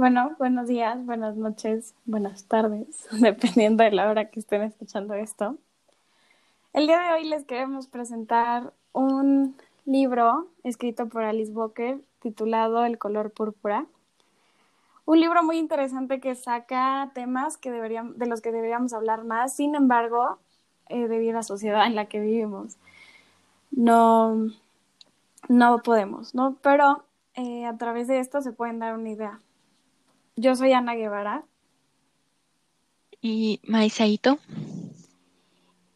Bueno, buenos días, buenas noches, buenas tardes, dependiendo de la hora que estén escuchando esto. El día de hoy les queremos presentar un libro escrito por Alice Walker titulado El color púrpura. Un libro muy interesante que saca temas que deberían, de los que deberíamos hablar más, sin embargo, eh, debido a la sociedad en la que vivimos, no, no podemos, ¿no? Pero eh, a través de esto se pueden dar una idea. Yo soy Ana Guevara. Y Maisaito.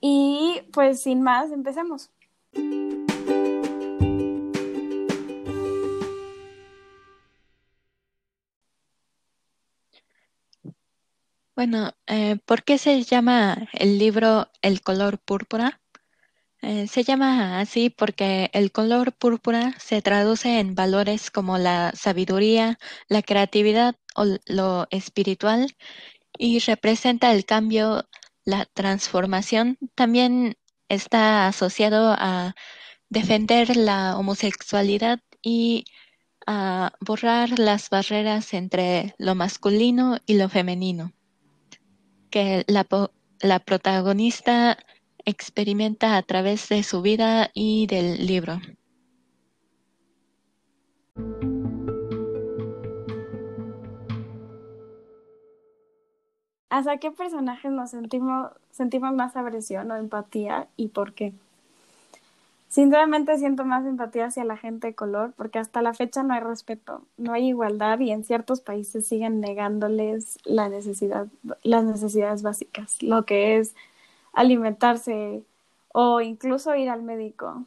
Y pues sin más, empecemos. Bueno, eh, ¿por qué se llama el libro El color púrpura? Eh, se llama así porque el color púrpura se traduce en valores como la sabiduría, la creatividad lo espiritual y representa el cambio, la transformación. También está asociado a defender la homosexualidad y a borrar las barreras entre lo masculino y lo femenino. Que la, la protagonista experimenta a través de su vida y del libro. ¿Hacia qué personajes nos sentimos, sentimos más aversión o empatía y por qué? Sinceramente siento más empatía hacia la gente de color porque hasta la fecha no hay respeto, no hay igualdad y en ciertos países siguen negándoles la necesidad, las necesidades básicas, lo que es alimentarse o incluso ir al médico.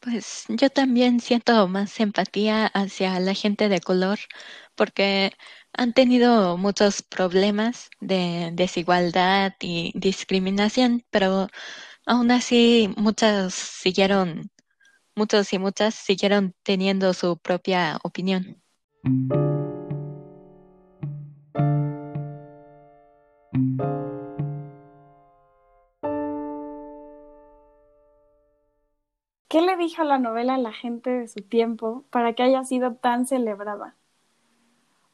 Pues yo también siento más empatía hacia la gente de color porque han tenido muchos problemas de desigualdad y discriminación, pero aún así muchas siguieron, muchos y muchas siguieron teniendo su propia opinión. ¿Qué le dijo la novela a la gente de su tiempo para que haya sido tan celebrada?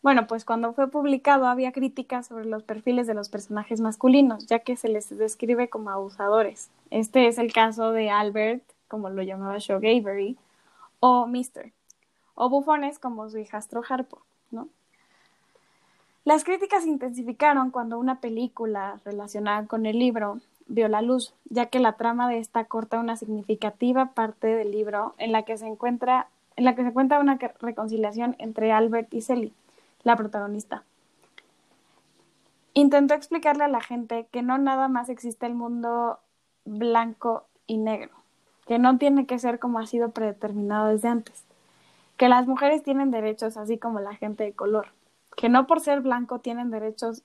Bueno, pues cuando fue publicado había críticas sobre los perfiles de los personajes masculinos, ya que se les describe como abusadores. Este es el caso de Albert, como lo llamaba Shaw Avery, o Mr., o bufones como su hijastro Harpo, ¿no? Las críticas se intensificaron cuando una película relacionada con el libro vio la luz, ya que la trama de esta corta una significativa parte del libro en la que se encuentra en la que se cuenta una reconciliación entre Albert y Sally, la protagonista. Intentó explicarle a la gente que no nada más existe el mundo blanco y negro, que no tiene que ser como ha sido predeterminado desde antes, que las mujeres tienen derechos así como la gente de color, que no por ser blanco tienen derechos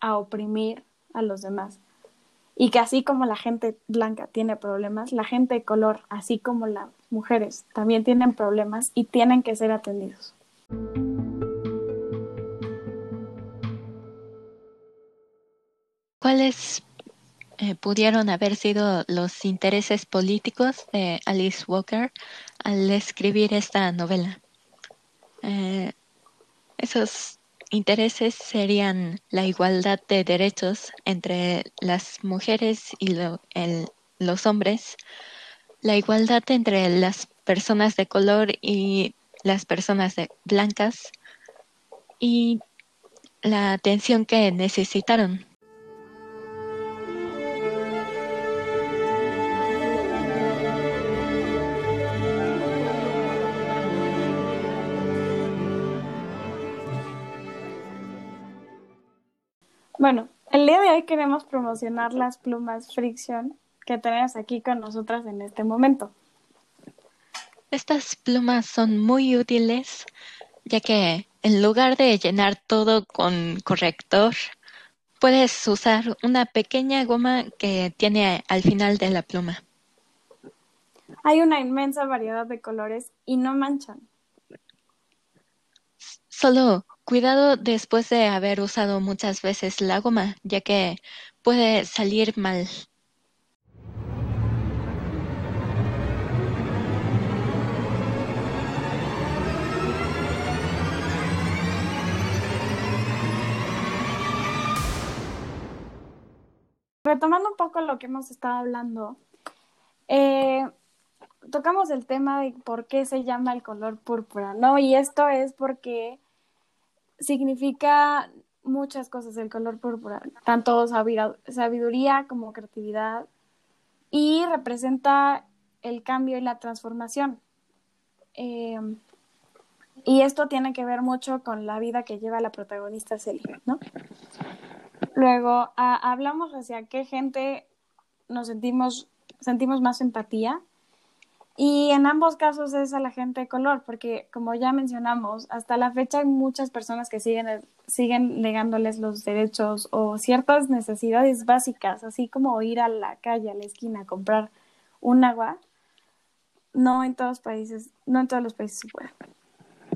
a oprimir a los demás, y que así como la gente blanca tiene problemas, la gente de color, así como las mujeres, también tienen problemas y tienen que ser atendidos. ¿Cuáles eh, pudieron haber sido los intereses políticos de Alice Walker al escribir esta novela? Eh, esos intereses serían la igualdad de derechos entre las mujeres y los hombres, la igualdad entre las personas de color y las personas blancas y la atención que necesitaron. Bueno, el día de hoy queremos promocionar las plumas Friction que tenemos aquí con nosotras en este momento. Estas plumas son muy útiles ya que en lugar de llenar todo con corrector, puedes usar una pequeña goma que tiene al final de la pluma. Hay una inmensa variedad de colores y no manchan. Solo Cuidado después de haber usado muchas veces la goma, ya que puede salir mal. Retomando un poco lo que hemos estado hablando, eh, tocamos el tema de por qué se llama el color púrpura, ¿no? Y esto es porque significa muchas cosas el color púrpura, tanto sabiduría como creatividad, y representa el cambio y la transformación. Eh, y esto tiene que ver mucho con la vida que lleva la protagonista Celia, ¿no? Luego, hablamos hacia qué gente nos sentimos, sentimos más empatía. Y en ambos casos es a la gente de color, porque como ya mencionamos, hasta la fecha hay muchas personas que siguen, siguen negándoles los derechos o ciertas necesidades básicas, así como ir a la calle, a la esquina, a comprar un agua. No en todos países, no en todos los países se puede.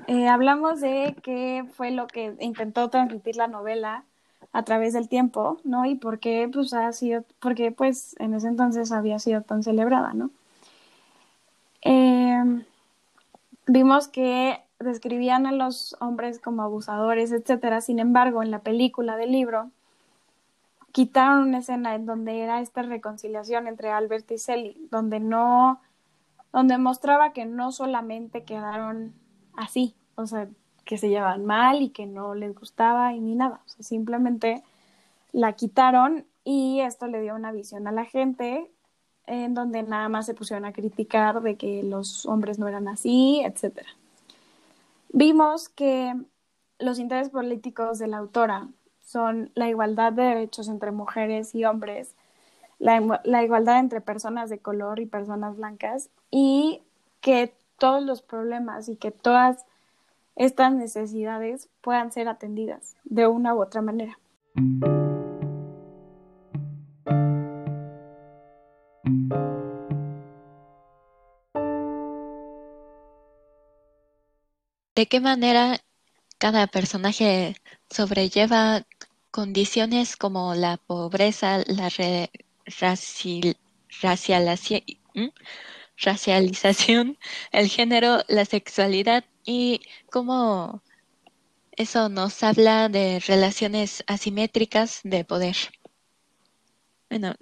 Eh, hablamos de qué fue lo que intentó transmitir la novela a través del tiempo, ¿no? Y por qué, pues, ha sido, porque, pues, en ese entonces había sido tan celebrada, ¿no? Eh, vimos que describían a los hombres como abusadores, etcétera. Sin embargo, en la película del libro quitaron una escena en donde era esta reconciliación entre Albert y Sally, donde no, donde mostraba que no solamente quedaron así, o sea, que se llevaban mal y que no les gustaba y ni nada, o sea, simplemente la quitaron y esto le dio una visión a la gente en donde nada más se pusieron a criticar de que los hombres no eran así, etcétera. Vimos que los intereses políticos de la autora son la igualdad de derechos entre mujeres y hombres, la, la igualdad entre personas de color y personas blancas y que todos los problemas y que todas estas necesidades puedan ser atendidas de una u otra manera. ¿De qué manera cada personaje sobrelleva condiciones como la pobreza, la racialización, el género, la sexualidad y cómo eso nos habla de relaciones asimétricas de poder. Bueno,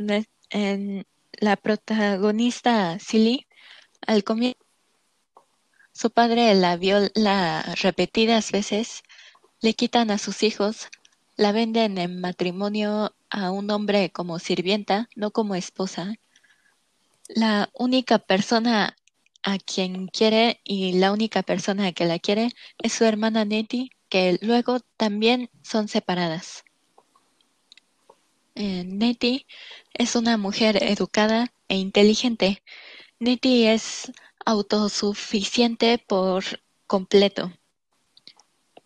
en la protagonista Silly, al comienzo, su padre la viola repetidas veces, le quitan a sus hijos, la venden en matrimonio a un hombre como sirvienta, no como esposa, la única persona a quien quiere y la única persona que la quiere es su hermana Nettie, que luego también son separadas. Eh, Nettie es una mujer educada e inteligente. Nettie es autosuficiente por completo.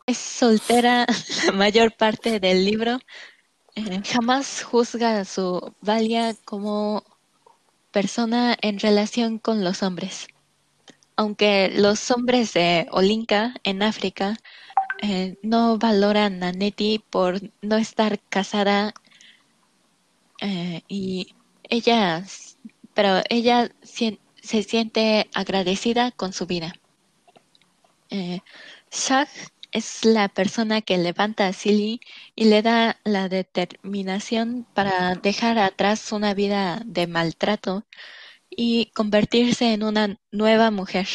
Es soltera la mayor parte del libro. Eh, jamás juzga su Valia como persona en relación con los hombres. Aunque los hombres de Olinka en África eh, no valoran a Nettie por no estar casada eh, y ella, pero ella se siente agradecida con su vida. Eh, Shaq es la persona que levanta a Silly y le da la determinación para dejar atrás una vida de maltrato y convertirse en una nueva mujer.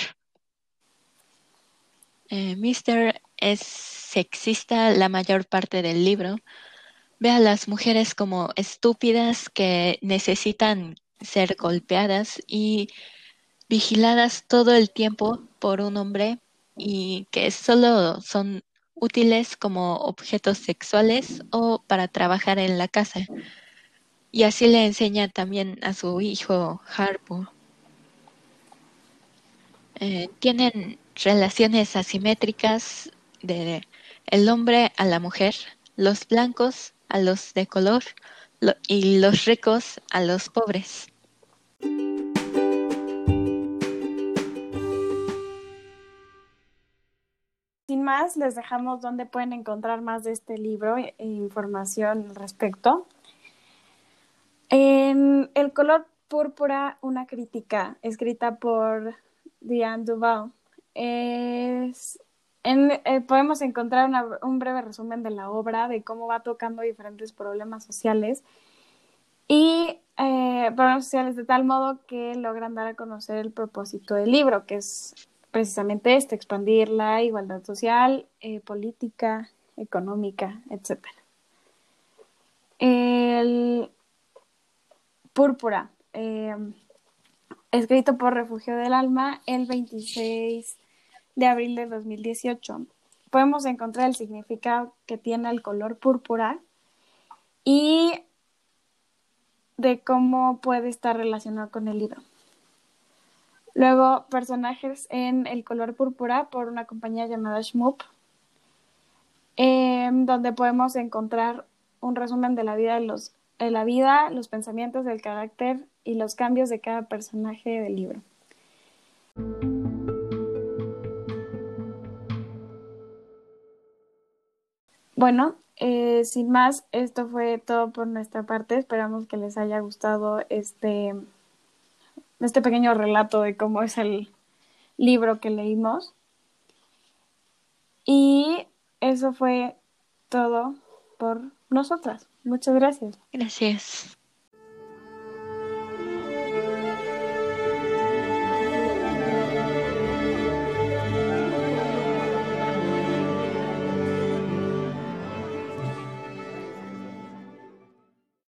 Eh, Mister es sexista la mayor parte del libro. Ve a las mujeres como estúpidas que necesitan ser golpeadas y vigiladas todo el tiempo por un hombre y que solo son útiles como objetos sexuales o para trabajar en la casa. Y así le enseña también a su hijo Harpo. Eh, tienen relaciones asimétricas de el hombre a la mujer, los blancos a los de color y los ricos a los pobres. Sin más, les dejamos donde pueden encontrar más de este libro e información al respecto. En El color púrpura, una crítica escrita por Diane Duval. Es, eh, podemos encontrar un breve resumen de la obra, de cómo va tocando diferentes problemas sociales y eh, programas sociales de tal modo que logran dar a conocer el propósito del libro, que es precisamente este, expandir la igualdad social, eh, política, económica, etc. El Púrpura, eh, escrito por Refugio del Alma el 26 de abril de 2018. Podemos encontrar el significado que tiene el color púrpura y de cómo puede estar relacionado con el libro. Luego, personajes en el color púrpura por una compañía llamada Shmoop, em, donde podemos encontrar un resumen de la vida de los de la vida, los pensamientos, el carácter y los cambios de cada personaje del libro. Bueno, eh, sin más, esto fue todo por nuestra parte. Esperamos que les haya gustado este, este pequeño relato de cómo es el libro que leímos. Y eso fue todo por nosotras. Muchas gracias. Gracias.